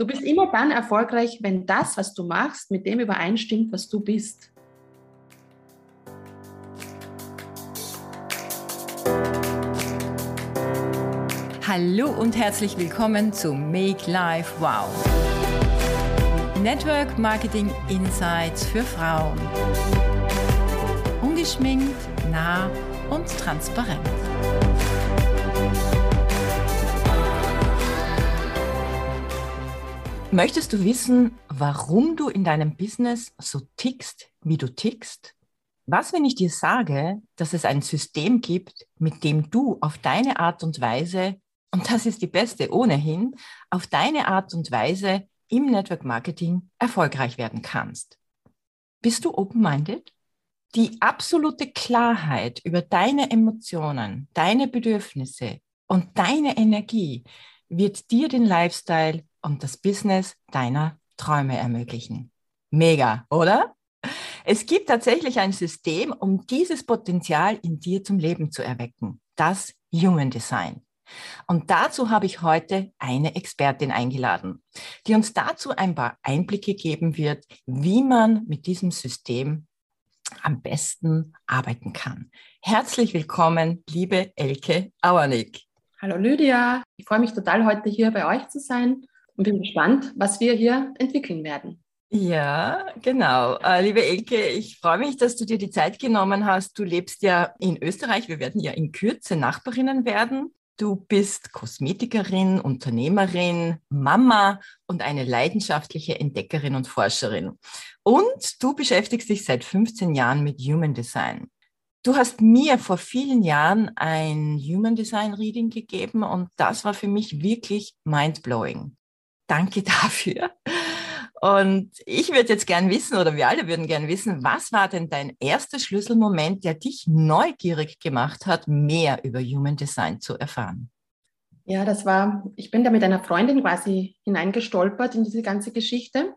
Du bist immer dann erfolgreich, wenn das, was du machst, mit dem übereinstimmt, was du bist. Hallo und herzlich willkommen zu Make Life Wow. Network Marketing Insights für Frauen. Ungeschminkt, nah und transparent. Möchtest du wissen, warum du in deinem Business so tickst, wie du tickst? Was, wenn ich dir sage, dass es ein System gibt, mit dem du auf deine Art und Weise, und das ist die beste ohnehin, auf deine Art und Weise im Network Marketing erfolgreich werden kannst? Bist du open-minded? Die absolute Klarheit über deine Emotionen, deine Bedürfnisse und deine Energie wird dir den Lifestyle und das Business deiner Träume ermöglichen. Mega, oder? Es gibt tatsächlich ein System, um dieses Potenzial in dir zum Leben zu erwecken. Das Human Design. Und dazu habe ich heute eine Expertin eingeladen, die uns dazu ein paar Einblicke geben wird, wie man mit diesem System am besten arbeiten kann. Herzlich willkommen, liebe Elke Auernick. Hallo Lydia, ich freue mich total, heute hier bei euch zu sein und bin gespannt, was wir hier entwickeln werden. Ja, genau. Äh, liebe Elke, ich freue mich, dass du dir die Zeit genommen hast. Du lebst ja in Österreich. Wir werden ja in Kürze Nachbarinnen werden. Du bist Kosmetikerin, Unternehmerin, Mama und eine leidenschaftliche Entdeckerin und Forscherin. Und du beschäftigst dich seit 15 Jahren mit Human Design. Du hast mir vor vielen Jahren ein Human Design Reading gegeben und das war für mich wirklich mind-blowing. Danke dafür. Und ich würde jetzt gern wissen, oder wir alle würden gern wissen, was war denn dein erster Schlüsselmoment, der dich neugierig gemacht hat, mehr über Human Design zu erfahren? Ja, das war, ich bin da mit einer Freundin quasi hineingestolpert in diese ganze Geschichte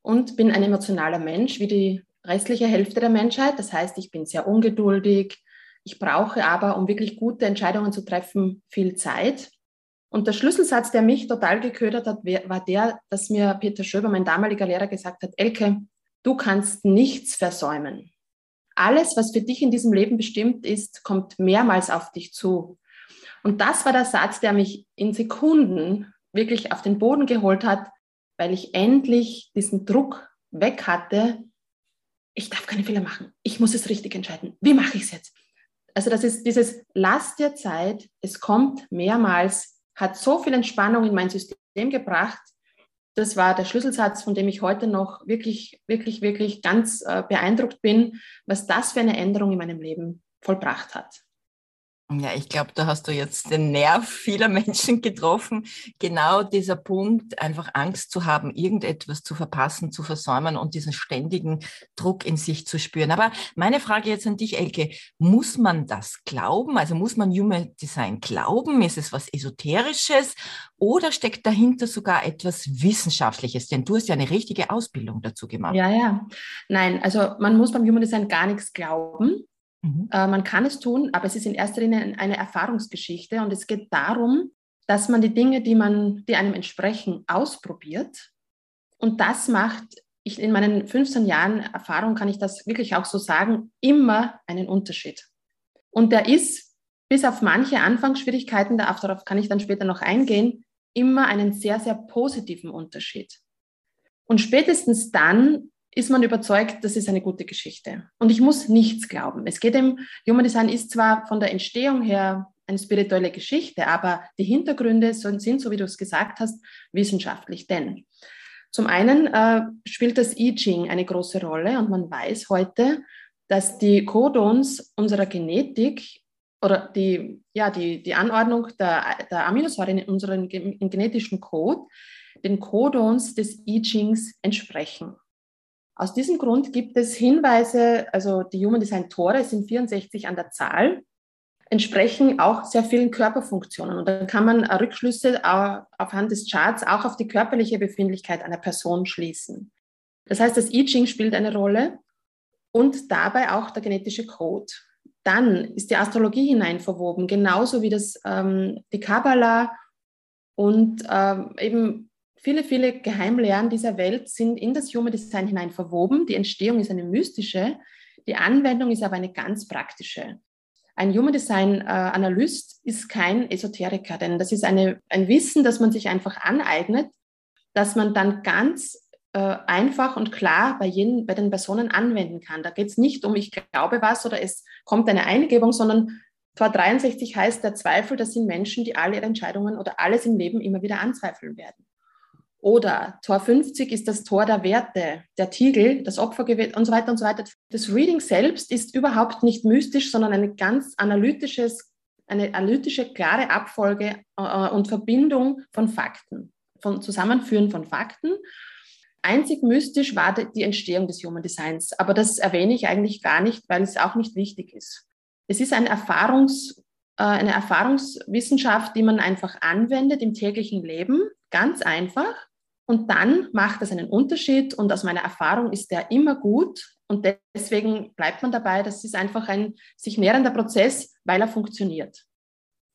und bin ein emotionaler Mensch, wie die restliche Hälfte der Menschheit. Das heißt, ich bin sehr ungeduldig. Ich brauche aber, um wirklich gute Entscheidungen zu treffen, viel Zeit. Und der Schlüsselsatz, der mich total geködert hat, war der, dass mir Peter Schöber, mein damaliger Lehrer, gesagt hat, Elke, du kannst nichts versäumen. Alles, was für dich in diesem Leben bestimmt ist, kommt mehrmals auf dich zu. Und das war der Satz, der mich in Sekunden wirklich auf den Boden geholt hat, weil ich endlich diesen Druck weg hatte. Ich darf keine Fehler machen. Ich muss es richtig entscheiden. Wie mache ich es jetzt? Also das ist dieses Lass dir Zeit. Es kommt mehrmals hat so viel Entspannung in mein System gebracht. Das war der Schlüsselsatz, von dem ich heute noch wirklich, wirklich, wirklich ganz äh, beeindruckt bin, was das für eine Änderung in meinem Leben vollbracht hat. Ja, ich glaube, da hast du jetzt den Nerv vieler Menschen getroffen. Genau dieser Punkt, einfach Angst zu haben, irgendetwas zu verpassen, zu versäumen und diesen ständigen Druck in sich zu spüren. Aber meine Frage jetzt an dich, Elke, muss man das glauben? Also muss man Human Design glauben? Ist es was Esoterisches oder steckt dahinter sogar etwas Wissenschaftliches? Denn du hast ja eine richtige Ausbildung dazu gemacht. Ja, ja. Nein, also man muss beim Human Design gar nichts glauben. Mhm. Äh, man kann es tun, aber es ist in erster Linie eine Erfahrungsgeschichte und es geht darum, dass man die Dinge, die, man, die einem entsprechen, ausprobiert. Und das macht, ich, in meinen 15 Jahren Erfahrung kann ich das wirklich auch so sagen, immer einen Unterschied. Und der ist, bis auf manche Anfangsschwierigkeiten, darauf kann ich dann später noch eingehen, immer einen sehr, sehr positiven Unterschied. Und spätestens dann ist man überzeugt, das ist eine gute Geschichte. Und ich muss nichts glauben. Es geht im Human Design ist zwar von der Entstehung her eine spirituelle Geschichte, aber die Hintergründe sind, so wie du es gesagt hast, wissenschaftlich. Denn zum einen äh, spielt das I Ching eine große Rolle und man weiß heute, dass die Codons unserer Genetik oder die, ja, die, die Anordnung der, der Aminosäuren in unserem genetischen Code den Codons des I Chings entsprechen. Aus diesem Grund gibt es Hinweise, also die Human Design Tore sind 64 an der Zahl, entsprechen auch sehr vielen Körperfunktionen. Und dann kann man Rückschlüsse aufhand des Charts auch auf die körperliche Befindlichkeit einer Person schließen. Das heißt, das I Ching spielt eine Rolle und dabei auch der genetische Code. Dann ist die Astrologie hineinverwoben, genauso wie das, ähm, die Kabbalah und ähm, eben viele, viele Geheimlehren dieser Welt sind in das Human Design hinein verwoben. Die Entstehung ist eine mystische, die Anwendung ist aber eine ganz praktische. Ein Human Design äh, Analyst ist kein Esoteriker, denn das ist eine, ein Wissen, das man sich einfach aneignet, dass man dann ganz äh, einfach und klar bei, jeden, bei den Personen anwenden kann. Da geht es nicht um, ich glaube was oder es kommt eine Eingebung, sondern Tor 63 heißt, der Zweifel, das sind Menschen, die alle ihre Entscheidungen oder alles im Leben immer wieder anzweifeln werden. Oder Tor 50 ist das Tor der Werte, der Tiegel, das Opfergewicht und so weiter und so weiter. Das Reading selbst ist überhaupt nicht mystisch, sondern eine ganz analytisches, eine analytische, klare Abfolge äh, und Verbindung von Fakten, von Zusammenführen von Fakten. Einzig mystisch war die Entstehung des Human Designs, aber das erwähne ich eigentlich gar nicht, weil es auch nicht wichtig ist. Es ist ein Erfahrungs, äh, eine Erfahrungswissenschaft, die man einfach anwendet im täglichen Leben, ganz einfach. Und dann macht das einen Unterschied und aus meiner Erfahrung ist der immer gut und deswegen bleibt man dabei. Das ist einfach ein sich nähernder Prozess, weil er funktioniert.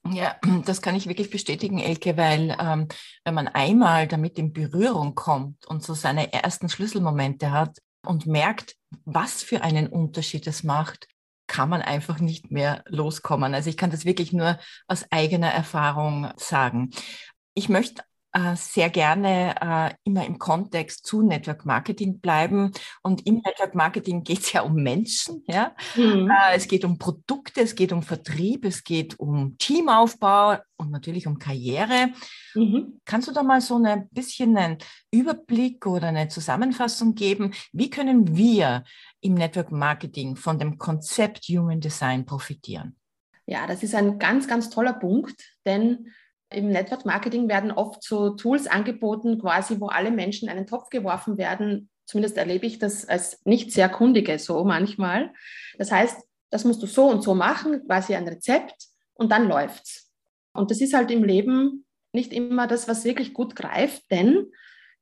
Ja, das kann ich wirklich bestätigen, Elke, weil ähm, wenn man einmal damit in Berührung kommt und so seine ersten Schlüsselmomente hat und merkt, was für einen Unterschied es macht, kann man einfach nicht mehr loskommen. Also ich kann das wirklich nur aus eigener Erfahrung sagen. Ich möchte sehr gerne äh, immer im Kontext zu Network Marketing bleiben. Und im Network Marketing geht es ja um Menschen. Ja? Mhm. Äh, es geht um Produkte, es geht um Vertrieb, es geht um Teamaufbau und natürlich um Karriere. Mhm. Kannst du da mal so ein bisschen einen Überblick oder eine Zusammenfassung geben? Wie können wir im Network Marketing von dem Konzept Human Design profitieren? Ja, das ist ein ganz, ganz toller Punkt, denn im Network Marketing werden oft so Tools angeboten, quasi, wo alle Menschen in einen Topf geworfen werden. Zumindest erlebe ich das als nicht sehr kundige so manchmal. Das heißt, das musst du so und so machen, quasi ein Rezept und dann läuft's. Und das ist halt im Leben nicht immer das, was wirklich gut greift, denn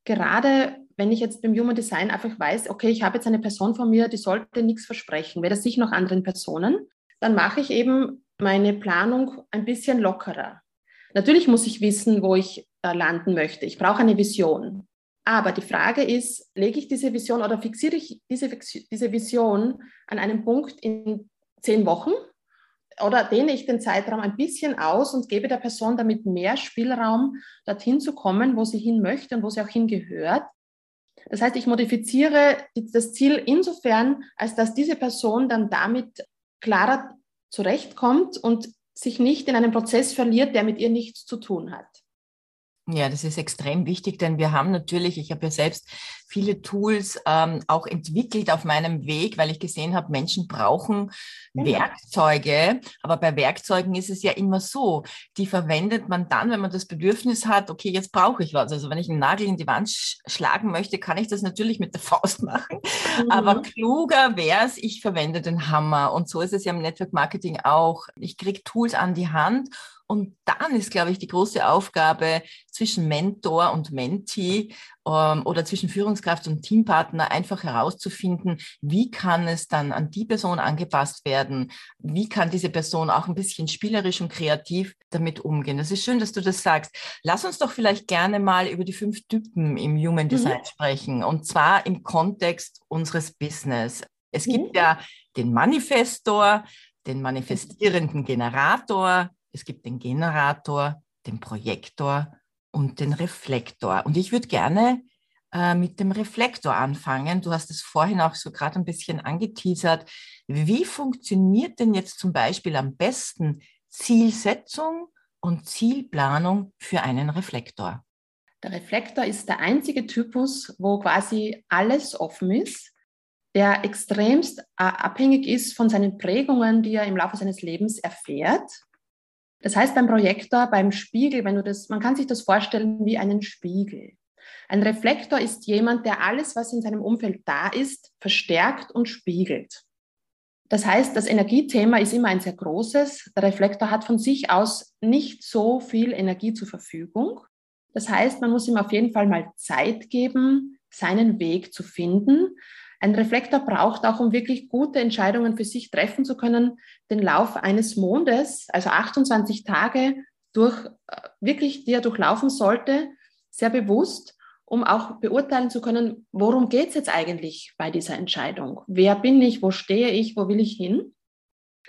gerade wenn ich jetzt beim Human Design einfach weiß, okay, ich habe jetzt eine Person von mir, die sollte nichts versprechen, weder sich noch anderen Personen, dann mache ich eben meine Planung ein bisschen lockerer. Natürlich muss ich wissen, wo ich äh, landen möchte. Ich brauche eine Vision. Aber die Frage ist, lege ich diese Vision oder fixiere ich diese, diese Vision an einem Punkt in zehn Wochen oder dehne ich den Zeitraum ein bisschen aus und gebe der Person damit mehr Spielraum, dorthin zu kommen, wo sie hin möchte und wo sie auch hingehört. Das heißt, ich modifiziere das Ziel insofern, als dass diese Person dann damit klarer zurechtkommt und sich nicht in einem Prozess verliert, der mit ihr nichts zu tun hat. Ja, das ist extrem wichtig, denn wir haben natürlich, ich habe ja selbst viele Tools ähm, auch entwickelt auf meinem Weg, weil ich gesehen habe, Menschen brauchen ja. Werkzeuge. Aber bei Werkzeugen ist es ja immer so, die verwendet man dann, wenn man das Bedürfnis hat, okay, jetzt brauche ich was. Also wenn ich einen Nagel in die Wand sch schlagen möchte, kann ich das natürlich mit der Faust machen. Mhm. Aber kluger wäre es, ich verwende den Hammer. Und so ist es ja im Network Marketing auch. Ich kriege Tools an die Hand und dann ist, glaube ich, die große Aufgabe zwischen Mentor und Mentee ähm, oder zwischen Führungskraft und Teampartner einfach herauszufinden, wie kann es dann an die Person angepasst werden? Wie kann diese Person auch ein bisschen spielerisch und kreativ damit umgehen? Das ist schön, dass du das sagst. Lass uns doch vielleicht gerne mal über die fünf Typen im Human mhm. Design mhm. sprechen und zwar im Kontext unseres Business. Es mhm. gibt ja den Manifestor, den manifestierenden Generator, es gibt den Generator, den Projektor und den Reflektor. Und ich würde gerne äh, mit dem Reflektor anfangen. Du hast es vorhin auch so gerade ein bisschen angeteasert. Wie funktioniert denn jetzt zum Beispiel am besten Zielsetzung und Zielplanung für einen Reflektor? Der Reflektor ist der einzige Typus, wo quasi alles offen ist, der extremst äh, abhängig ist von seinen Prägungen, die er im Laufe seines Lebens erfährt. Das heißt, beim Projektor, beim Spiegel, wenn du das, man kann sich das vorstellen wie einen Spiegel. Ein Reflektor ist jemand, der alles, was in seinem Umfeld da ist, verstärkt und spiegelt. Das heißt, das Energiethema ist immer ein sehr großes. Der Reflektor hat von sich aus nicht so viel Energie zur Verfügung. Das heißt, man muss ihm auf jeden Fall mal Zeit geben, seinen Weg zu finden. Ein Reflektor braucht auch, um wirklich gute Entscheidungen für sich treffen zu können, den Lauf eines Mondes, also 28 Tage durch, äh, wirklich, die er durchlaufen sollte, sehr bewusst. um auch beurteilen zu können, worum geht es jetzt eigentlich bei dieser Entscheidung? Wer bin ich? Wo stehe ich? Wo will ich hin?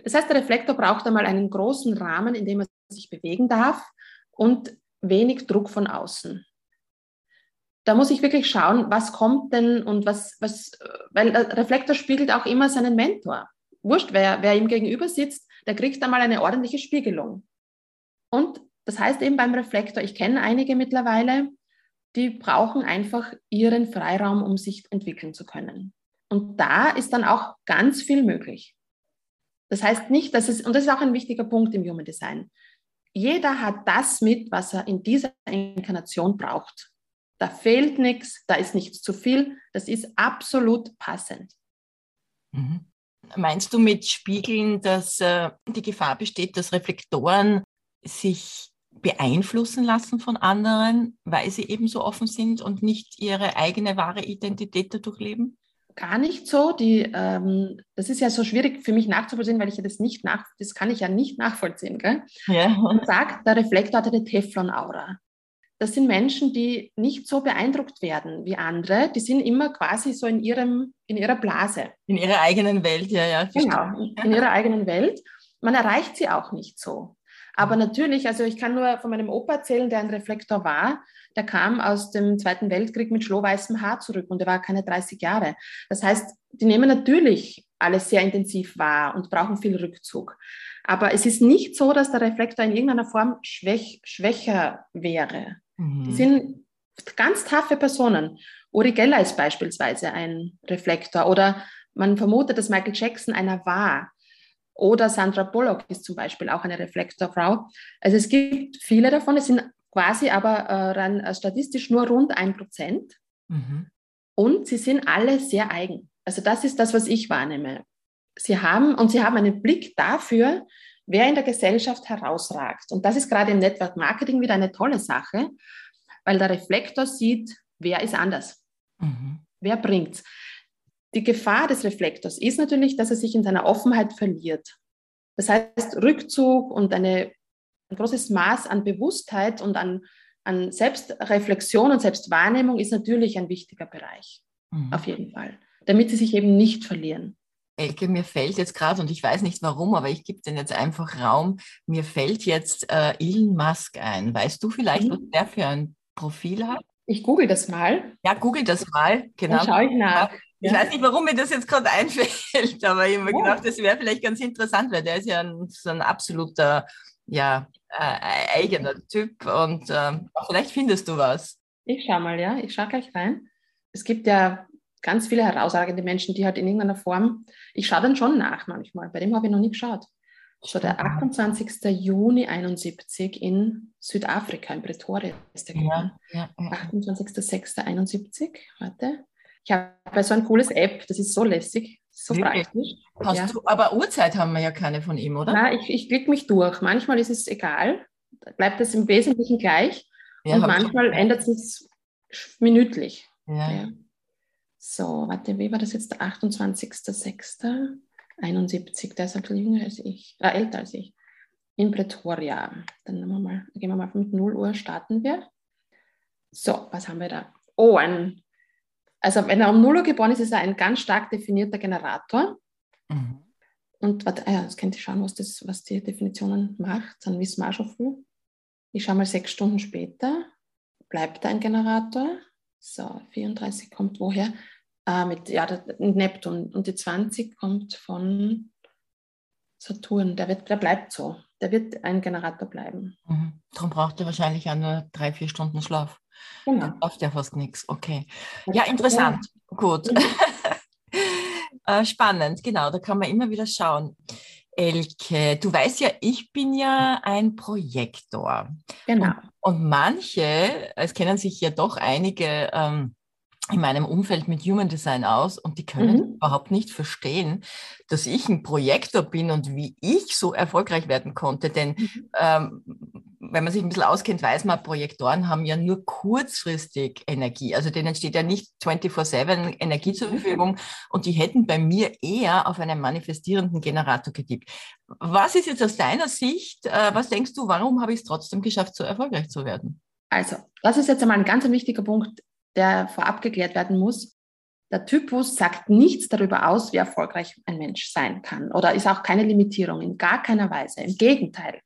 Das heißt, der Reflektor braucht einmal einen großen Rahmen, in dem er sich bewegen darf und wenig Druck von außen. Da muss ich wirklich schauen, was kommt denn und was, was, weil der Reflektor spiegelt auch immer seinen Mentor. Wurscht, wer, wer ihm gegenüber sitzt, der kriegt einmal eine ordentliche Spiegelung. Und das heißt eben beim Reflektor, ich kenne einige mittlerweile, die brauchen einfach ihren Freiraum, um sich entwickeln zu können. Und da ist dann auch ganz viel möglich. Das heißt nicht, dass es, und das ist auch ein wichtiger Punkt im Human Design, jeder hat das mit, was er in dieser Inkarnation braucht. Da fehlt nichts, da ist nichts zu viel, das ist absolut passend. Mhm. Meinst du mit Spiegeln, dass äh, die Gefahr besteht, dass Reflektoren sich beeinflussen lassen von anderen, weil sie eben so offen sind und nicht ihre eigene wahre Identität dadurch leben? Gar nicht so. Die, ähm, das ist ja so schwierig für mich nachzuvollziehen, weil ich ja das nicht nach, das kann ich ja nicht nachvollziehen. Gell? Ja. Man sagt, der Reflektor hat eine Teflon-Aura. Das sind Menschen, die nicht so beeindruckt werden wie andere. Die sind immer quasi so in ihrem, in ihrer Blase. In ihrer eigenen Welt, ja, ja. Genau, in ihrer eigenen Welt. Man erreicht sie auch nicht so. Aber natürlich, also ich kann nur von meinem Opa erzählen, der ein Reflektor war. Der kam aus dem Zweiten Weltkrieg mit schlohweißem Haar zurück und er war keine 30 Jahre. Das heißt, die nehmen natürlich alles sehr intensiv wahr und brauchen viel Rückzug. Aber es ist nicht so, dass der Reflektor in irgendeiner Form schwäch, schwächer wäre. Mhm. Die sind ganz taffe Personen. Uri Geller ist beispielsweise ein Reflektor oder man vermutet, dass Michael Jackson einer war. Oder Sandra Bullock ist zum Beispiel auch eine Reflektorfrau. Also es gibt viele davon, es sind quasi aber äh, rein äh, statistisch nur rund ein Prozent. Mhm. Und sie sind alle sehr eigen. Also das ist das, was ich wahrnehme. Sie haben, und sie haben einen Blick dafür, wer in der Gesellschaft herausragt. Und das ist gerade im Network Marketing wieder eine tolle Sache, weil der Reflektor sieht, wer ist anders. Mhm. Wer bringt's? Die Gefahr des Reflektors ist natürlich, dass er sich in seiner Offenheit verliert. Das heißt, Rückzug und eine, ein großes Maß an Bewusstheit und an, an Selbstreflexion und Selbstwahrnehmung ist natürlich ein wichtiger Bereich. Mhm. Auf jeden Fall. Damit sie sich eben nicht verlieren. Elke, mir fällt jetzt gerade, und ich weiß nicht warum, aber ich gebe den jetzt einfach Raum, mir fällt jetzt äh, Elon Musk ein. Weißt du vielleicht, mhm. was der für ein Profil hat? Ich google das mal. Ja, google das mal, genau. Dann schaue ich nach. Ich weiß nicht, warum mir das jetzt gerade einfällt, aber ich habe mir oh. gedacht, das wäre vielleicht ganz interessant, weil der ist ja ein, so ein absoluter, ja, äh, eigener Typ und äh, vielleicht findest du was. Ich schaue mal, ja, ich schaue gleich rein. Es gibt ja ganz viele herausragende Menschen, die halt in irgendeiner Form, ich schaue dann schon nach manchmal, bei dem habe ich noch nie geschaut. So der 28. Juni 71 in Südafrika, in Pretoria ist der ja, ja, ja. 28.06.71, warte. Ich habe so ein cooles App, das ist so lässig, so Wirklich? praktisch. Hast ja. du, aber Uhrzeit haben wir ja keine von ihm, oder? Nein, ich, ich klicke mich durch. Manchmal ist es egal, bleibt es im Wesentlichen gleich ja, und manchmal ändert es minütlich. Ja. So, warte, wie war das jetzt? Der 28.06.71, der ist ein bisschen jünger als ich, äh, älter als ich. In Pretoria. Dann wir mal, gehen wir mal mit 0 Uhr, starten wir. So, was haben wir da? Oh, ein also wenn er um 0 Uhr geboren ist, ist er ein ganz stark definierter Generator. Mhm. Und warte, ah ja, das könnt ihr schauen, was, das, was die Definitionen macht. Dann wissen wir auch schon viel. Ich schaue mal sechs Stunden später. Bleibt ein Generator? So, 34 kommt woher? Ah, mit ja, der, Neptun. Und die 20 kommt von Saturn. Der, wird, der bleibt so. Der wird ein Generator bleiben. Mhm. Darum braucht er wahrscheinlich auch nur drei, vier Stunden Schlaf. Genau. Dann läuft ja fast nichts. Okay. Ja, interessant. Ja. Gut. Mhm. Äh, spannend, genau. Da kann man immer wieder schauen. Elke, du weißt ja, ich bin ja ein Projektor. Genau. Und, und manche, es kennen sich ja doch einige ähm, in meinem Umfeld mit Human Design aus und die können mhm. überhaupt nicht verstehen, dass ich ein Projektor bin und wie ich so erfolgreich werden konnte. Denn mhm. ähm, wenn man sich ein bisschen auskennt, weiß man, Projektoren haben ja nur kurzfristig Energie. Also denen steht ja nicht 24-7 Energie zur mhm. Verfügung und die hätten bei mir eher auf einen manifestierenden Generator getippt. Was ist jetzt aus deiner Sicht, äh, was denkst du, warum habe ich es trotzdem geschafft, so erfolgreich zu werden? Also, das ist jetzt einmal ein ganz wichtiger Punkt der vorab geklärt werden muss. Der Typus sagt nichts darüber aus, wie erfolgreich ein Mensch sein kann oder ist auch keine Limitierung in gar keiner Weise. Im Gegenteil.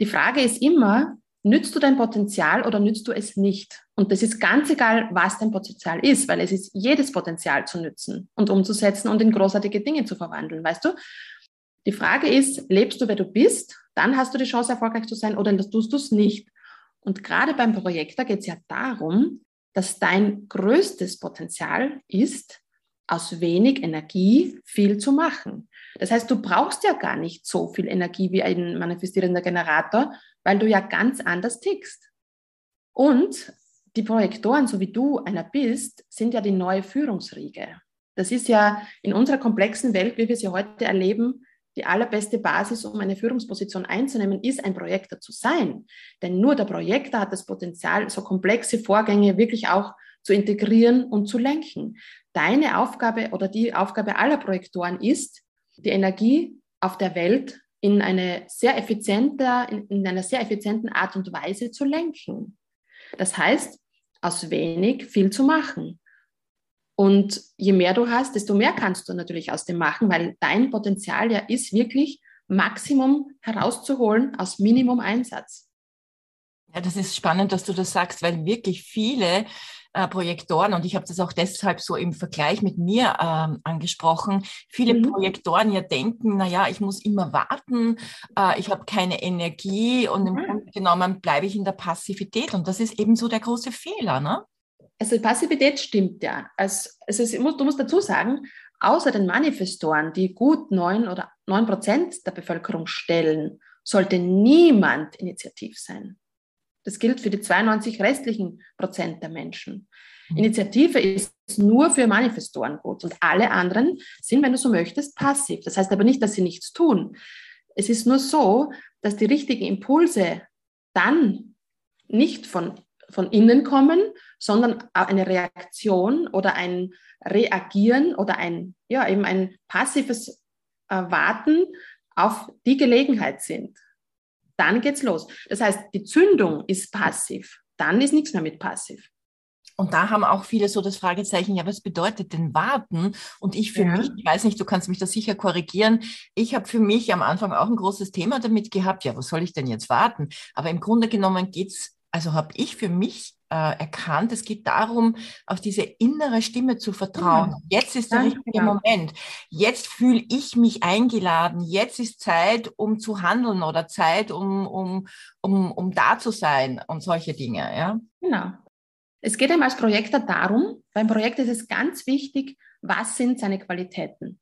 Die Frage ist immer, nützt du dein Potenzial oder nützt du es nicht? Und das ist ganz egal, was dein Potenzial ist, weil es ist jedes Potenzial zu nützen und umzusetzen und in großartige Dinge zu verwandeln, weißt du? Die Frage ist, lebst du, wer du bist? Dann hast du die Chance, erfolgreich zu sein oder tust du es nicht? Und gerade beim Projekt, da geht es ja darum, dass dein größtes Potenzial ist, aus wenig Energie viel zu machen. Das heißt, du brauchst ja gar nicht so viel Energie wie ein manifestierender Generator, weil du ja ganz anders tickst. Und die Projektoren, so wie du einer bist, sind ja die neue Führungsriege. Das ist ja in unserer komplexen Welt, wie wir sie heute erleben, die allerbeste Basis, um eine Führungsposition einzunehmen, ist ein Projektor zu sein. Denn nur der Projektor hat das Potenzial, so komplexe Vorgänge wirklich auch zu integrieren und zu lenken. Deine Aufgabe oder die Aufgabe aller Projektoren ist, die Energie auf der Welt in, eine sehr effiziente, in, in einer sehr effizienten Art und Weise zu lenken. Das heißt, aus wenig viel zu machen. Und je mehr du hast, desto mehr kannst du natürlich aus dem machen, weil dein Potenzial ja ist wirklich Maximum herauszuholen aus Minimum Einsatz. Ja, das ist spannend, dass du das sagst, weil wirklich viele äh, Projektoren, und ich habe das auch deshalb so im Vergleich mit mir ähm, angesprochen, viele mhm. Projektoren ja denken, naja, ich muss immer warten, äh, ich habe keine Energie und mhm. im Grunde genommen bleibe ich in der Passivität. Und das ist eben so der große Fehler, ne? Also Passivität stimmt ja. Also, also du musst dazu sagen, außer den Manifestoren, die gut neun oder neun Prozent der Bevölkerung stellen, sollte niemand initiativ sein. Das gilt für die 92 restlichen Prozent der Menschen. Mhm. Initiative ist nur für Manifestoren gut und alle anderen sind, wenn du so möchtest, passiv. Das heißt aber nicht, dass sie nichts tun. Es ist nur so, dass die richtigen Impulse dann nicht von von innen kommen, sondern eine Reaktion oder ein Reagieren oder ein, ja, eben ein passives äh, Warten auf die Gelegenheit sind. Dann geht's los. Das heißt, die Zündung ist passiv. Dann ist nichts mehr mit passiv. Und da haben auch viele so das Fragezeichen, ja, was bedeutet denn warten? Und ich für ja. mich, ich weiß nicht, du kannst mich da sicher korrigieren, ich habe für mich am Anfang auch ein großes Thema damit gehabt, ja, wo soll ich denn jetzt warten? Aber im Grunde genommen geht's also habe ich für mich äh, erkannt, es geht darum, auf diese innere Stimme zu vertrauen. Ja. Jetzt ist der ja, richtige genau. Moment. Jetzt fühle ich mich eingeladen. Jetzt ist Zeit, um zu handeln oder Zeit, um, um, um, um da zu sein und solche Dinge. Ja? Genau. Es geht einem als Projektor darum, beim Projekt ist es ganz wichtig, was sind seine Qualitäten.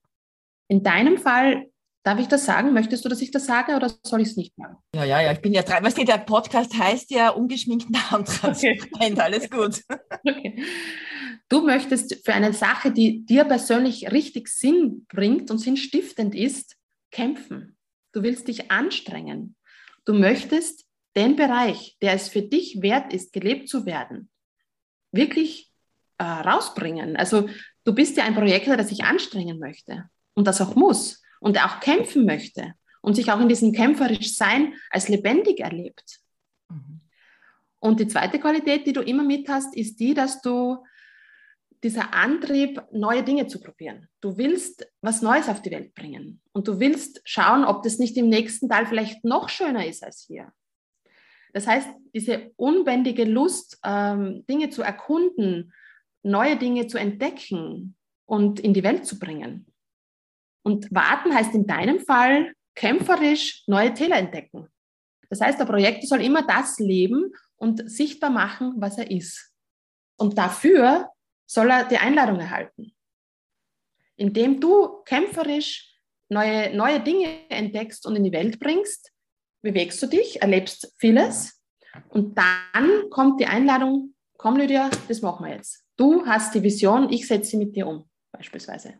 In deinem Fall Darf ich das sagen? Möchtest du, dass ich das sage oder soll ich es nicht machen? Ja, ja, ja, ich bin ja dran. Weißt du, der Podcast heißt ja ungeschminkt nah und transparent. Okay. Alles gut. Okay. Du möchtest für eine Sache, die dir persönlich richtig Sinn bringt und sinnstiftend ist, kämpfen. Du willst dich anstrengen. Du möchtest den Bereich, der es für dich wert ist, gelebt zu werden, wirklich äh, rausbringen. Also du bist ja ein Projektor, der sich anstrengen möchte und das auch muss und auch kämpfen möchte und sich auch in diesem kämpferisch Sein als lebendig erlebt. Mhm. Und die zweite Qualität, die du immer mit hast, ist die, dass du dieser Antrieb, neue Dinge zu probieren. Du willst was Neues auf die Welt bringen und du willst schauen, ob das nicht im nächsten Teil vielleicht noch schöner ist als hier. Das heißt, diese unbändige Lust, ähm, Dinge zu erkunden, neue Dinge zu entdecken und in die Welt zu bringen. Und warten heißt in deinem Fall kämpferisch neue Täler entdecken. Das heißt, der Projekt soll immer das leben und sichtbar machen, was er ist. Und dafür soll er die Einladung erhalten. Indem du kämpferisch neue, neue Dinge entdeckst und in die Welt bringst, bewegst du dich, erlebst vieles und dann kommt die Einladung, komm Lydia, das machen wir jetzt. Du hast die Vision, ich setze sie mit dir um, beispielsweise.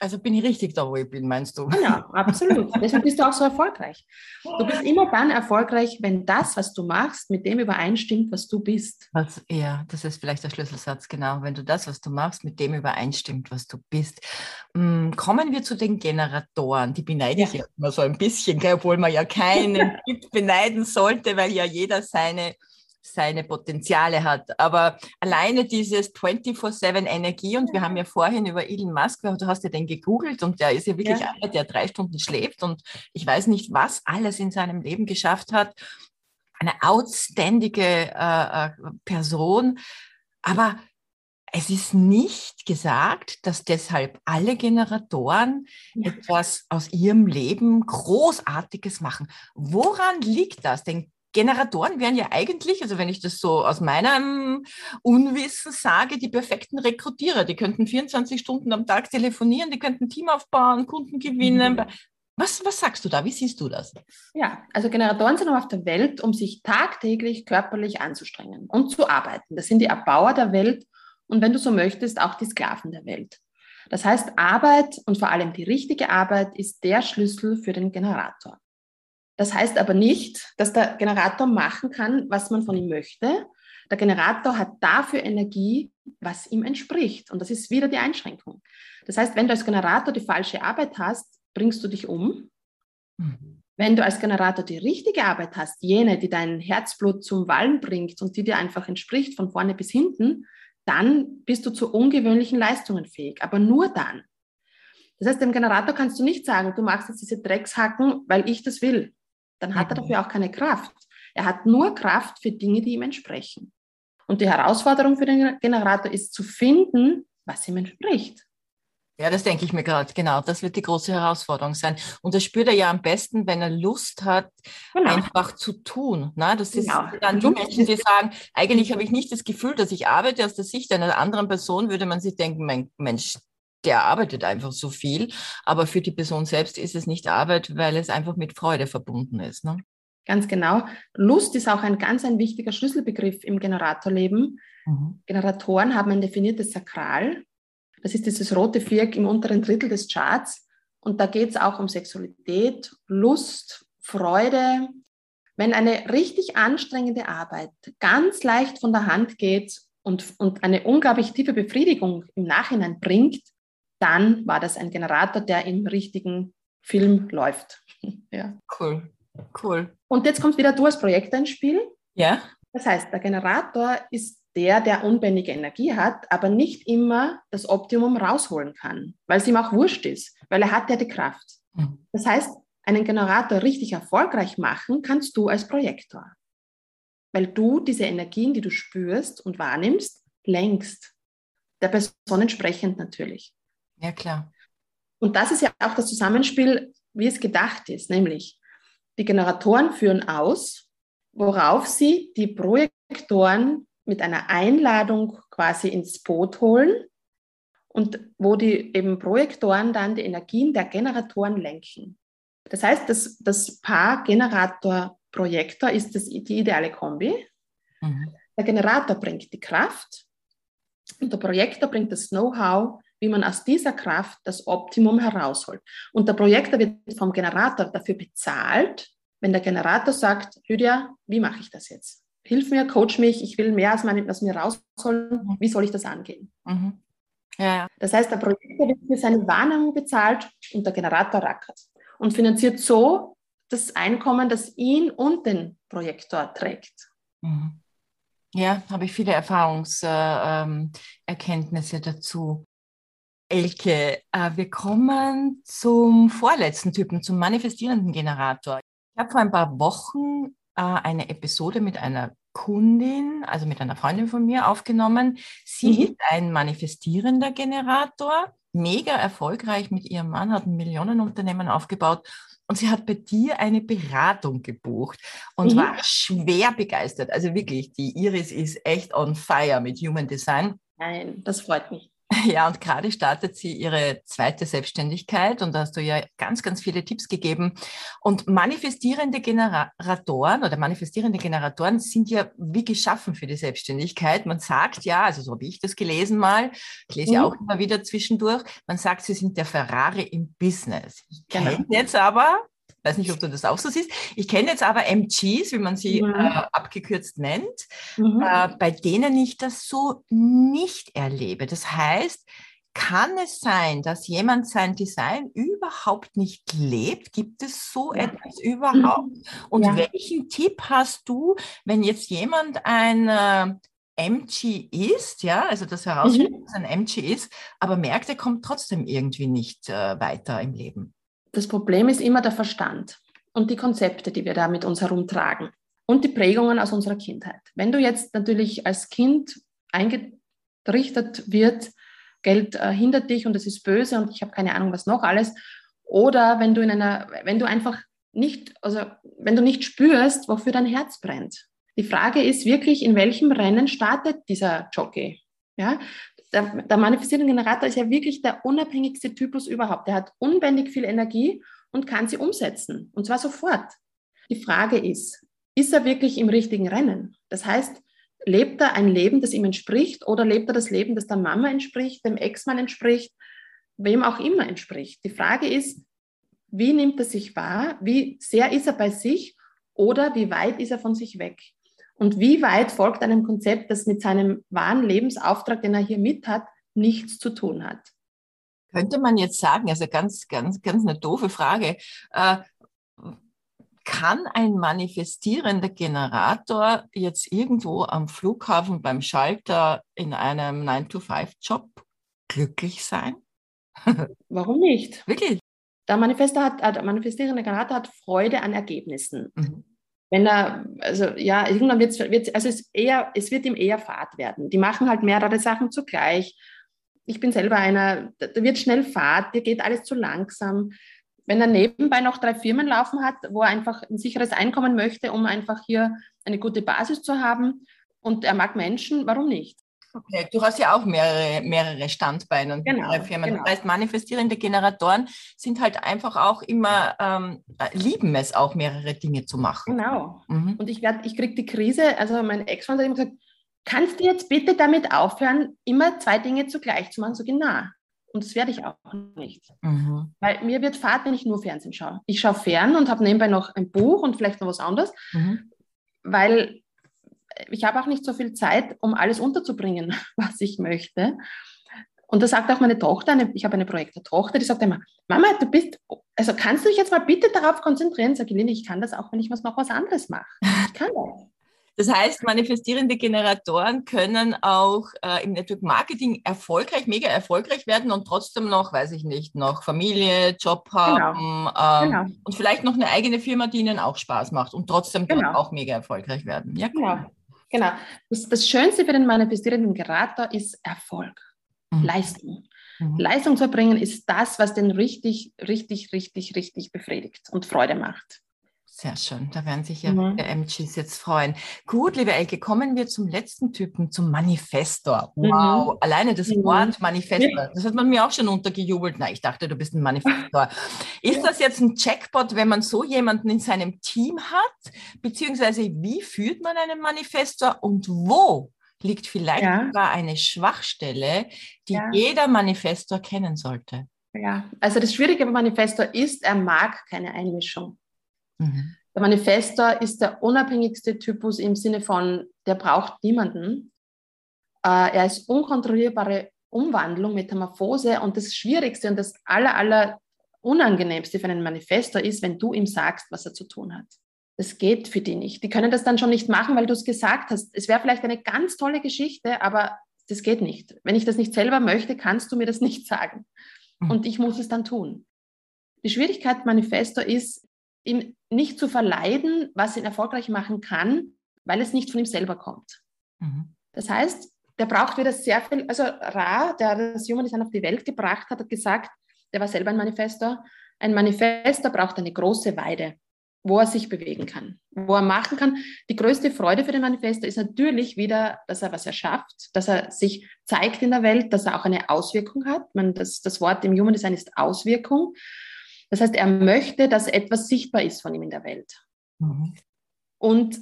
Also bin ich richtig da, wo ich bin, meinst du? Genau, absolut. Deshalb bist du auch so erfolgreich. Du bist immer dann erfolgreich, wenn das, was du machst, mit dem übereinstimmt, was du bist. Was, ja, das ist vielleicht der Schlüsselsatz, genau. Wenn du das, was du machst, mit dem übereinstimmt, was du bist. Hm, kommen wir zu den Generatoren. Die beneide ich ja immer so ein bisschen, obwohl man ja keinen beneiden sollte, weil ja jeder seine seine Potenziale hat. Aber alleine dieses 24-7 Energie, und wir haben ja vorhin über Elon Musk, du hast ja den gegoogelt und der ist ja wirklich ja. einer, der drei Stunden schläft und ich weiß nicht, was alles in seinem Leben geschafft hat. Eine outständige äh, äh Person. Aber es ist nicht gesagt, dass deshalb alle Generatoren ja. etwas aus ihrem Leben Großartiges machen. Woran liegt das? Denn Generatoren wären ja eigentlich, also wenn ich das so aus meinem Unwissen sage, die perfekten Rekrutierer. Die könnten 24 Stunden am Tag telefonieren, die könnten Team aufbauen, Kunden gewinnen. Mhm. Was, was sagst du da? Wie siehst du das? Ja, also Generatoren sind auf der Welt, um sich tagtäglich körperlich anzustrengen und zu arbeiten. Das sind die Erbauer der Welt und wenn du so möchtest, auch die Sklaven der Welt. Das heißt, Arbeit und vor allem die richtige Arbeit ist der Schlüssel für den Generator. Das heißt aber nicht, dass der Generator machen kann, was man von ihm möchte. Der Generator hat dafür Energie, was ihm entspricht. Und das ist wieder die Einschränkung. Das heißt, wenn du als Generator die falsche Arbeit hast, bringst du dich um. Mhm. Wenn du als Generator die richtige Arbeit hast, jene, die dein Herzblut zum Wallen bringt und die dir einfach entspricht, von vorne bis hinten, dann bist du zu ungewöhnlichen Leistungen fähig. Aber nur dann. Das heißt, dem Generator kannst du nicht sagen, du machst jetzt diese Dreckshacken, weil ich das will dann hat er mhm. dafür auch keine Kraft. Er hat nur Kraft für Dinge, die ihm entsprechen. Und die Herausforderung für den Generator ist zu finden, was ihm entspricht. Ja, das denke ich mir gerade, genau. Das wird die große Herausforderung sein. Und das spürt er ja am besten, wenn er Lust hat, genau. einfach zu tun. Na, das genau. ist dann die Menschen, die sagen, eigentlich habe ich nicht das Gefühl, dass ich arbeite. Aus der Sicht einer anderen Person würde man sich denken, mein Mensch, der arbeitet einfach so viel. Aber für die Person selbst ist es nicht Arbeit, weil es einfach mit Freude verbunden ist. Ne? Ganz genau. Lust ist auch ein ganz ein wichtiger Schlüsselbegriff im Generatorleben. Mhm. Generatoren haben ein definiertes Sakral. Das ist dieses rote Viereck im unteren Drittel des Charts. Und da geht es auch um Sexualität, Lust, Freude. Wenn eine richtig anstrengende Arbeit ganz leicht von der Hand geht und, und eine unglaublich tiefe Befriedigung im Nachhinein bringt, dann war das ein Generator, der im richtigen Film läuft. ja. Cool, cool. Und jetzt kommt wieder du als Projekt ins Spiel. Ja. Das heißt, der Generator ist der, der unbändige Energie hat, aber nicht immer das Optimum rausholen kann, weil es ihm auch wurscht ist, weil er hat ja die Kraft. Mhm. Das heißt, einen Generator richtig erfolgreich machen kannst du als Projektor, weil du diese Energien, die du spürst und wahrnimmst, lenkst. Der Person entsprechend natürlich. Ja, klar. Und das ist ja auch das Zusammenspiel, wie es gedacht ist, nämlich die Generatoren führen aus, worauf sie die Projektoren mit einer Einladung quasi ins Boot holen und wo die eben Projektoren dann die Energien der Generatoren lenken. Das heißt, das, das Paar Generator-Projektor ist das, die ideale Kombi. Mhm. Der Generator bringt die Kraft und der Projektor bringt das Know-how, wie man aus dieser Kraft das Optimum herausholt. Und der Projektor wird vom Generator dafür bezahlt, wenn der Generator sagt, Lydia, wie mache ich das jetzt? Hilf mir, coach mich, ich will mehr als, meine, aus mir rausholen, mhm. wie soll ich das angehen? Mhm. Ja. Das heißt, der Projektor wird für seine Wahrnehmung bezahlt und der Generator rackert und finanziert so das Einkommen, das ihn und den Projektor trägt. Mhm. Ja, habe ich viele Erfahrungserkenntnisse äh, ähm, dazu. Elke, äh, wir kommen zum vorletzten Typen, zum manifestierenden Generator. Ich habe vor ein paar Wochen äh, eine Episode mit einer Kundin, also mit einer Freundin von mir aufgenommen. Sie mhm. ist ein manifestierender Generator, mega erfolgreich mit ihrem Mann, hat ein Millionenunternehmen aufgebaut und sie hat bei dir eine Beratung gebucht und mhm. war schwer begeistert. Also wirklich, die Iris ist echt on fire mit Human Design. Nein, das freut mich. Ja, und gerade startet sie ihre zweite Selbstständigkeit und da hast du ja ganz, ganz viele Tipps gegeben. Und manifestierende Generatoren oder manifestierende Generatoren sind ja wie geschaffen für die Selbstständigkeit. Man sagt ja, also so habe ich das gelesen mal, ich lese ja mhm. auch immer wieder zwischendurch, man sagt, sie sind der Ferrari im Business. Ich genau. kenne jetzt aber weiß nicht, ob du das auch so siehst. Ich kenne jetzt aber MGs, wie man sie mhm. äh, abgekürzt nennt, mhm. äh, bei denen ich das so nicht erlebe. Das heißt, Kann es sein, dass jemand sein Design überhaupt nicht lebt? Gibt es so ja. etwas überhaupt? Und ja. welchen Tipp hast du, wenn jetzt jemand ein äh, MG ist, ja, also das herausfindet, mhm. dass ein MG ist, aber merkt, er kommt trotzdem irgendwie nicht äh, weiter im Leben? Das Problem ist immer der Verstand und die Konzepte, die wir da mit uns herumtragen und die Prägungen aus unserer Kindheit. Wenn du jetzt natürlich als Kind eingerichtet wird, Geld äh, hindert dich und es ist böse und ich habe keine Ahnung, was noch alles. Oder wenn du in einer, wenn du einfach nicht, also wenn du nicht spürst, wofür dein Herz brennt. Die Frage ist wirklich, in welchem Rennen startet dieser Jockey? Ja, der, der manifestierende Generator ist ja wirklich der unabhängigste Typus überhaupt. Der hat unbändig viel Energie und kann sie umsetzen. Und zwar sofort. Die Frage ist, ist er wirklich im richtigen Rennen? Das heißt, lebt er ein Leben, das ihm entspricht oder lebt er das Leben, das der Mama entspricht, dem Ex-Mann entspricht, wem auch immer entspricht? Die Frage ist, wie nimmt er sich wahr? Wie sehr ist er bei sich oder wie weit ist er von sich weg? Und wie weit folgt einem Konzept, das mit seinem wahren Lebensauftrag, den er hier mit hat, nichts zu tun hat? Könnte man jetzt sagen, also ganz, ganz, ganz eine doofe Frage, äh, kann ein manifestierender Generator jetzt irgendwo am Flughafen beim Schalter in einem 9-to-5-Job glücklich sein? Warum nicht? Wirklich? Der, Manifester hat, der manifestierende Generator hat Freude an Ergebnissen. Mhm. Wenn er, also ja, irgendwann wird's, wird also es, eher, es wird ihm eher Fahrt werden. Die machen halt mehrere Sachen zugleich. Ich bin selber einer, da wird schnell Fahrt, dir geht alles zu langsam wenn er nebenbei noch drei Firmen laufen hat, wo er einfach ein sicheres Einkommen möchte, um einfach hier eine gute Basis zu haben und er mag Menschen, warum nicht? Okay, du hast ja auch mehrere, mehrere Standbeine und genau, mehrere Firmen. Genau. Das heißt, manifestierende Generatoren sind halt einfach auch immer, ähm, lieben es auch, mehrere Dinge zu machen. Genau. Mhm. Und ich, ich kriege die Krise, also mein Ex-Freund hat immer gesagt, kannst du jetzt bitte damit aufhören, immer zwei Dinge zugleich zu machen? So genau. Und das werde ich auch nicht. Mhm. Weil mir wird Fahrt, wenn ich nur Fernsehen schaue. Ich schaue fern und habe nebenbei noch ein Buch und vielleicht noch was anderes, mhm. weil ich habe auch nicht so viel Zeit, um alles unterzubringen, was ich möchte. Und da sagt auch meine Tochter, eine, ich habe eine Projektortochter, die sagt immer, Mama, du bist, also kannst du dich jetzt mal bitte darauf konzentrieren? Sag ich, ich kann das auch, wenn ich was noch was anderes mache. Ich kann das. Das heißt, manifestierende Generatoren können auch äh, im Network Marketing erfolgreich, mega erfolgreich werden und trotzdem noch, weiß ich nicht, noch Familie, Job genau. haben genau. Ähm, genau. und vielleicht noch eine eigene Firma, die ihnen auch Spaß macht und trotzdem genau. auch mega erfolgreich werden. Ja, genau. Genau. Das, das Schönste für den manifestierenden Generator ist Erfolg, mhm. Leistung. Mhm. Leistung zu erbringen ist das, was den richtig, richtig, richtig, richtig befriedigt und Freude macht. Sehr schön, da werden sich ja mhm. die MGs jetzt freuen. Gut, liebe Elke, kommen wir zum letzten Typen, zum Manifestor. Wow, mhm. alleine das mhm. Wort Manifestor, das hat man mir auch schon untergejubelt. Na, ich dachte, du bist ein Manifestor. Ist das jetzt ein Jackpot, wenn man so jemanden in seinem Team hat? Beziehungsweise, wie führt man einen Manifestor und wo liegt vielleicht ja. sogar eine Schwachstelle, die ja. jeder Manifestor kennen sollte? Ja, also das Schwierige beim Manifestor ist, er mag keine Einmischung. Mhm. Der Manifestor ist der unabhängigste Typus im Sinne von, der braucht niemanden. Äh, er ist unkontrollierbare Umwandlung, Metamorphose und das Schwierigste und das aller, aller Unangenehmste für einen Manifestor ist, wenn du ihm sagst, was er zu tun hat. Das geht für die nicht. Die können das dann schon nicht machen, weil du es gesagt hast. Es wäre vielleicht eine ganz tolle Geschichte, aber das geht nicht. Wenn ich das nicht selber möchte, kannst du mir das nicht sagen. Mhm. Und ich muss es dann tun. Die Schwierigkeit Manifestor ist, ihm nicht zu verleiden, was ihn erfolgreich machen kann, weil es nicht von ihm selber kommt. Mhm. Das heißt, der braucht wieder sehr viel, also Ra, der das Human Design auf die Welt gebracht hat, hat gesagt, der war selber ein Manifestor, ein Manifestor braucht eine große Weide, wo er sich bewegen kann, wo er machen kann. Die größte Freude für den Manifestor ist natürlich wieder, dass er was erschafft, dass er sich zeigt in der Welt, dass er auch eine Auswirkung hat. Man, das, das Wort im Human Design ist Auswirkung. Das heißt, er möchte, dass etwas sichtbar ist von ihm in der Welt. Mhm. Und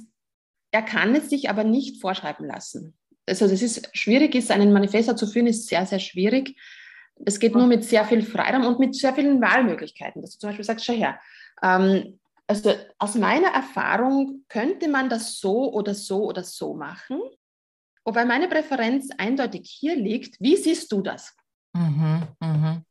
er kann es sich aber nicht vorschreiben lassen. Also es ist schwierig, ist einen Manifesto zu führen, ist sehr, sehr schwierig. Es geht nur mit sehr viel Freiraum und mit sehr vielen Wahlmöglichkeiten. Dass du zum Beispiel sagst, schau her, ähm, also aus meiner Erfahrung könnte man das so oder so oder so machen. Wobei meine Präferenz eindeutig hier liegt, wie siehst du das? Mhm, mh.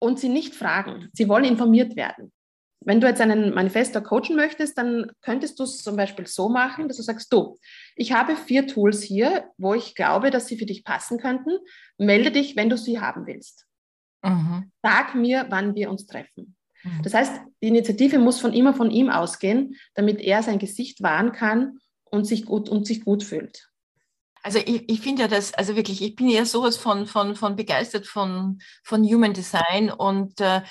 Und sie nicht fragen. Sie wollen informiert werden. Wenn du jetzt einen Manifestor coachen möchtest, dann könntest du es zum Beispiel so machen, dass du sagst, du, ich habe vier Tools hier, wo ich glaube, dass sie für dich passen könnten. Melde dich, wenn du sie haben willst. Mhm. Sag mir, wann wir uns treffen. Mhm. Das heißt, die Initiative muss von immer von ihm ausgehen, damit er sein Gesicht wahren kann und sich gut, und sich gut fühlt. Also ich, ich finde ja das, also wirklich, ich bin ja sowas von, von, von begeistert von, von Human Design und äh,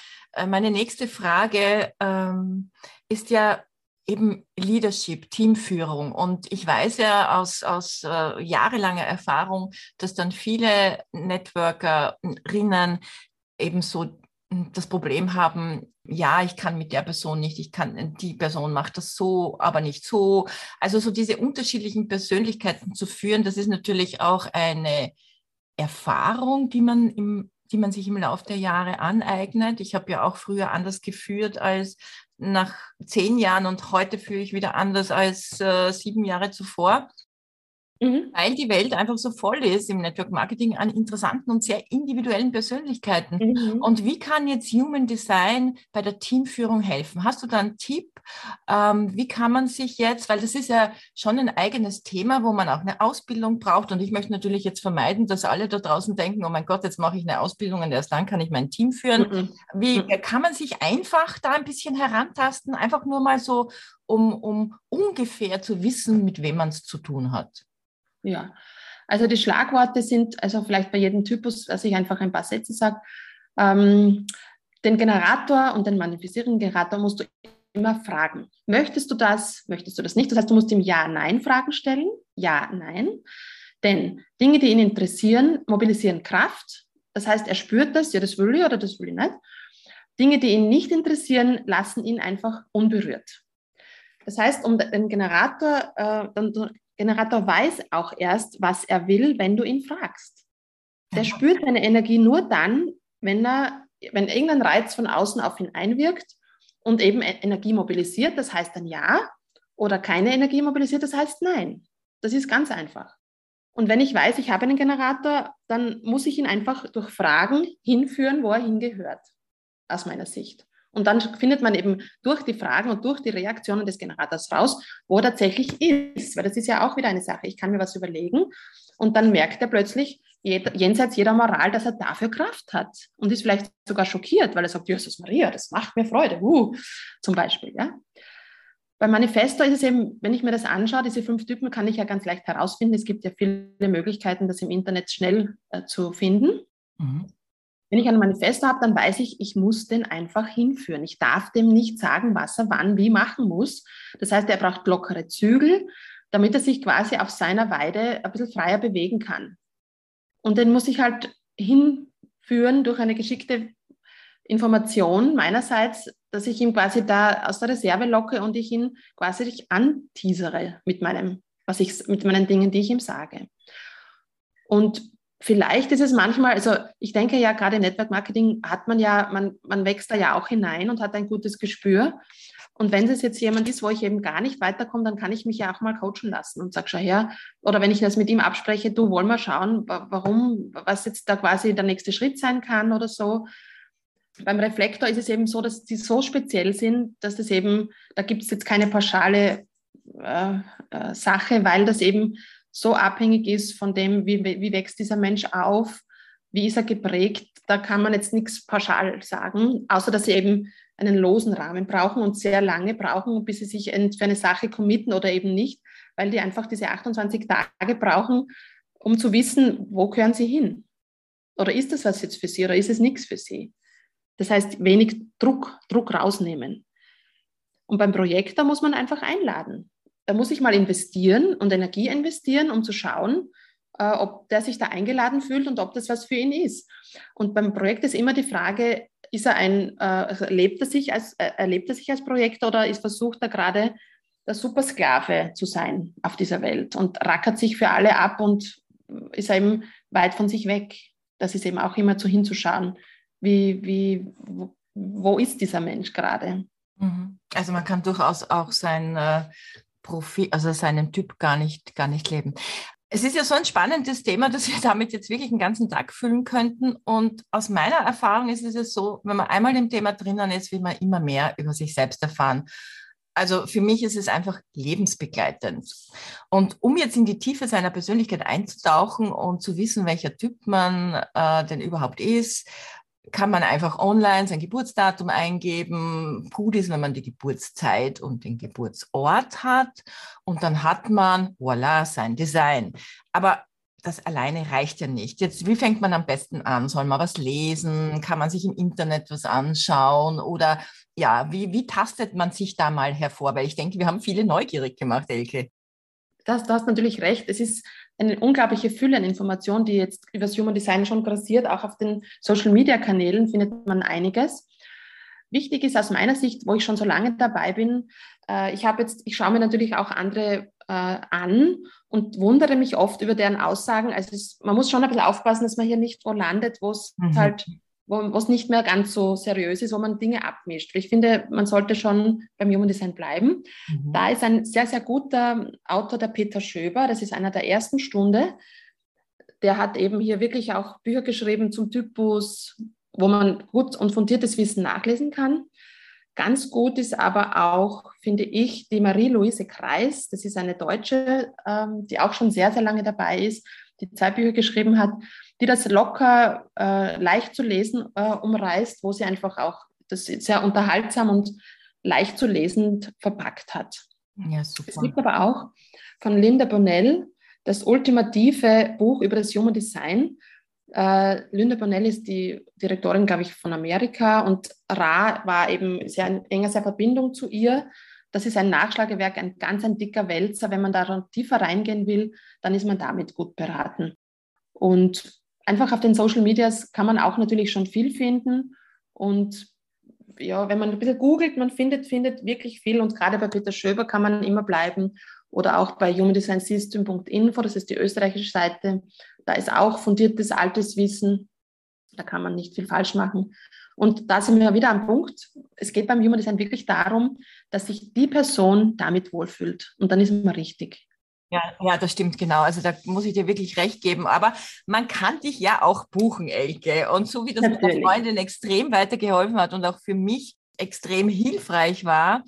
meine nächste Frage ähm, ist ja eben Leadership, Teamführung. Und ich weiß ja aus, aus äh, jahrelanger Erfahrung, dass dann viele Networkerinnen eben so das Problem haben, ja, ich kann mit der Person nicht, ich kann, die Person macht das so, aber nicht so. Also so diese unterschiedlichen Persönlichkeiten zu führen, das ist natürlich auch eine Erfahrung, die man im die man sich im Laufe der Jahre aneignet. Ich habe ja auch früher anders geführt als nach zehn Jahren und heute fühle ich wieder anders als äh, sieben Jahre zuvor. Mhm. Weil die Welt einfach so voll ist im Network Marketing an interessanten und sehr individuellen Persönlichkeiten. Mhm. Und wie kann jetzt Human Design bei der Teamführung helfen? Hast du da einen Tipp? Ähm, wie kann man sich jetzt, weil das ist ja schon ein eigenes Thema, wo man auch eine Ausbildung braucht. Und ich möchte natürlich jetzt vermeiden, dass alle da draußen denken, oh mein Gott, jetzt mache ich eine Ausbildung und erst dann kann ich mein Team führen. Mhm. Wie mhm. kann man sich einfach da ein bisschen herantasten, einfach nur mal so, um, um ungefähr zu wissen, mit wem man es zu tun hat? Ja, also die Schlagworte sind, also vielleicht bei jedem Typus, dass ich einfach ein paar Sätze sage. Ähm, den Generator und den manifestierenden Generator musst du immer fragen. Möchtest du das? Möchtest du das nicht? Das heißt, du musst ihm Ja-Nein-Fragen stellen. Ja, nein. Denn Dinge, die ihn interessieren, mobilisieren Kraft. Das heißt, er spürt das, ja, das will ich oder das will ich nicht. Dinge, die ihn nicht interessieren, lassen ihn einfach unberührt. Das heißt, um den Generator, äh, dann Generator weiß auch erst, was er will, wenn du ihn fragst. Der spürt seine Energie nur dann, wenn er, wenn irgendein Reiz von außen auf ihn einwirkt und eben e-, Energie mobilisiert, das heißt dann ja, oder keine Energie mobilisiert, das heißt nein. Das ist ganz einfach. Und wenn ich weiß, ich habe einen Generator, dann muss ich ihn einfach durch Fragen hinführen, wo er hingehört, aus meiner Sicht. Und dann findet man eben durch die Fragen und durch die Reaktionen des Generators raus, wo er tatsächlich ist. Weil das ist ja auch wieder eine Sache. Ich kann mir was überlegen und dann merkt er plötzlich, jenseits jeder Moral, dass er dafür Kraft hat und ist vielleicht sogar schockiert, weil er sagt, Jesus Maria, das macht mir Freude, uh, zum Beispiel. Ja? Beim Manifesto ist es eben, wenn ich mir das anschaue, diese fünf Typen kann ich ja ganz leicht herausfinden. Es gibt ja viele Möglichkeiten, das im Internet schnell äh, zu finden. Mhm. Wenn ich ein Manifest habe, dann weiß ich, ich muss den einfach hinführen. Ich darf dem nicht sagen, was er wann wie machen muss. Das heißt, er braucht lockere Zügel, damit er sich quasi auf seiner Weide ein bisschen freier bewegen kann. Und den muss ich halt hinführen durch eine geschickte Information meinerseits, dass ich ihn quasi da aus der Reserve locke und ich ihn quasi anteasere mit meinem, was ich, mit meinen Dingen, die ich ihm sage. Und vielleicht ist es manchmal, also ich denke ja, gerade Network Marketing hat man ja, man, man wächst da ja auch hinein und hat ein gutes Gespür. Und wenn es jetzt jemand ist, wo ich eben gar nicht weiterkomme, dann kann ich mich ja auch mal coachen lassen und sage, schau her, oder wenn ich das mit ihm abspreche, du wollen wir schauen, warum, was jetzt da quasi der nächste Schritt sein kann oder so. Beim Reflektor ist es eben so, dass die so speziell sind, dass das eben, da gibt es jetzt keine pauschale äh, äh, Sache, weil das eben so abhängig ist von dem, wie, wie wächst dieser Mensch auf, wie ist er geprägt. Da kann man jetzt nichts pauschal sagen, außer dass sie eben einen losen Rahmen brauchen und sehr lange brauchen, bis sie sich für eine Sache committen oder eben nicht, weil die einfach diese 28 Tage brauchen, um zu wissen, wo gehören sie hin. Oder ist das was jetzt für sie oder ist es nichts für sie? Das heißt, wenig Druck, Druck rausnehmen. Und beim Projekt, da muss man einfach einladen da muss ich mal investieren und Energie investieren, um zu schauen, äh, ob der sich da eingeladen fühlt und ob das was für ihn ist. Und beim Projekt ist immer die Frage, ist er ein, äh, erlebt, er sich als, äh, erlebt er sich als Projekt oder ist versucht er gerade der Supersklave zu sein auf dieser Welt und rackert sich für alle ab und ist eben weit von sich weg. Das ist eben auch immer zu hinzuschauen, wie, wie, wo, wo ist dieser Mensch gerade. Mhm. Also man kann durchaus auch sein, äh, Profil, also seinen Typ gar nicht, gar nicht leben. Es ist ja so ein spannendes Thema, dass wir damit jetzt wirklich einen ganzen Tag füllen könnten. Und aus meiner Erfahrung ist es ja so, wenn man einmal im Thema drinnen ist, will man immer mehr über sich selbst erfahren. Also für mich ist es einfach lebensbegleitend. Und um jetzt in die Tiefe seiner Persönlichkeit einzutauchen und zu wissen, welcher Typ man äh, denn überhaupt ist, kann man einfach online sein Geburtsdatum eingeben. Gut ist, wenn man die Geburtszeit und den Geburtsort hat. Und dann hat man, voilà, sein Design. Aber das alleine reicht ja nicht. Jetzt, wie fängt man am besten an? Soll man was lesen? Kann man sich im Internet was anschauen? Oder ja, wie, wie tastet man sich da mal hervor? Weil ich denke, wir haben viele neugierig gemacht, Elke. Das, du hast natürlich recht. Es ist eine unglaubliche Fülle an Informationen, die jetzt über das Human Design schon grassiert. Auch auf den Social Media Kanälen findet man einiges. Wichtig ist aus meiner Sicht, wo ich schon so lange dabei bin, äh, ich habe jetzt, ich schaue mir natürlich auch andere äh, an und wundere mich oft über deren Aussagen. Also es, man muss schon ein bisschen aufpassen, dass man hier nicht wo landet, wo es mhm. halt wo es nicht mehr ganz so seriös ist, wo man Dinge abmischt. Ich finde, man sollte schon beim Human Design bleiben. Mhm. Da ist ein sehr, sehr guter Autor, der Peter Schöber, das ist einer der ersten Stunde. Der hat eben hier wirklich auch Bücher geschrieben zum Typus, wo man gut und fundiertes Wissen nachlesen kann. Ganz gut ist aber auch, finde ich, die Marie-Louise Kreis. Das ist eine Deutsche, ähm, die auch schon sehr, sehr lange dabei ist, die zwei Bücher geschrieben hat die das locker, äh, leicht zu lesen äh, umreißt, wo sie einfach auch das sehr unterhaltsam und leicht zu lesen verpackt hat. Ja, super. Es gibt aber auch von Linda Bonnell das ultimative Buch über das Human Design. Äh, Linda Bonnell ist die Direktorin, glaube ich, von Amerika und Ra war eben sehr in enger sehr Verbindung zu ihr. Das ist ein Nachschlagewerk, ein ganz ein dicker Wälzer. Wenn man da tiefer reingehen will, dann ist man damit gut beraten. Und einfach auf den Social Medias kann man auch natürlich schon viel finden. Und ja, wenn man ein bisschen googelt, man findet, findet wirklich viel. Und gerade bei Peter Schöber kann man immer bleiben. Oder auch bei humandesignSystem.info, das ist die österreichische Seite. Da ist auch fundiertes altes Wissen. Da kann man nicht viel falsch machen. Und da sind wir wieder am Punkt. Es geht beim Human Design wirklich darum, dass sich die Person damit wohlfühlt. Und dann ist man richtig. Ja, ja, das stimmt genau. Also da muss ich dir wirklich recht geben. Aber man kann dich ja auch buchen, Elke. Und so wie das Natürlich. meiner Freundin extrem weitergeholfen hat und auch für mich extrem hilfreich war,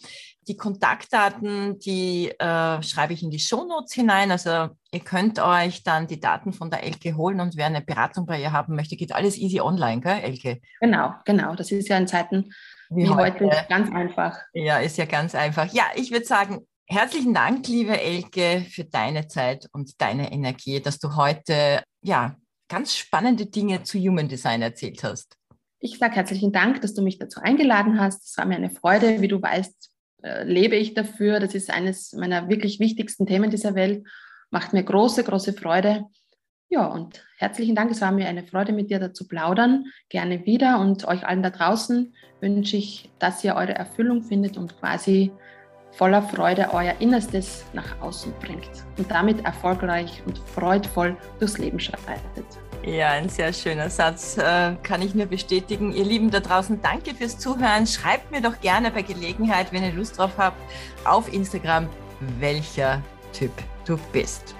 die Kontaktdaten, die äh, schreibe ich in die Shownotes hinein. Also ihr könnt euch dann die Daten von der Elke holen und wer eine Beratung bei ihr haben möchte, geht alles easy online, gell, Elke? Genau, genau. Das ist ja in Zeiten wie, wie heute. heute ganz einfach. Ja, ist ja ganz einfach. Ja, ich würde sagen, Herzlichen Dank, liebe Elke, für deine Zeit und deine Energie, dass du heute ja ganz spannende Dinge zu Human Design erzählt hast. Ich sage herzlichen Dank, dass du mich dazu eingeladen hast. Es war mir eine Freude. Wie du weißt, äh, lebe ich dafür. Das ist eines meiner wirklich wichtigsten Themen dieser Welt. Macht mir große, große Freude. Ja, und herzlichen Dank. Es war mir eine Freude, mit dir dazu plaudern. Gerne wieder. Und euch allen da draußen wünsche ich, dass ihr eure Erfüllung findet und quasi voller Freude euer Innerstes nach außen bringt und damit erfolgreich und freudvoll durchs Leben schreitet. Ja, ein sehr schöner Satz, äh, kann ich nur bestätigen. Ihr Lieben da draußen, danke fürs Zuhören. Schreibt mir doch gerne bei Gelegenheit, wenn ihr Lust drauf habt, auf Instagram, welcher Typ du bist.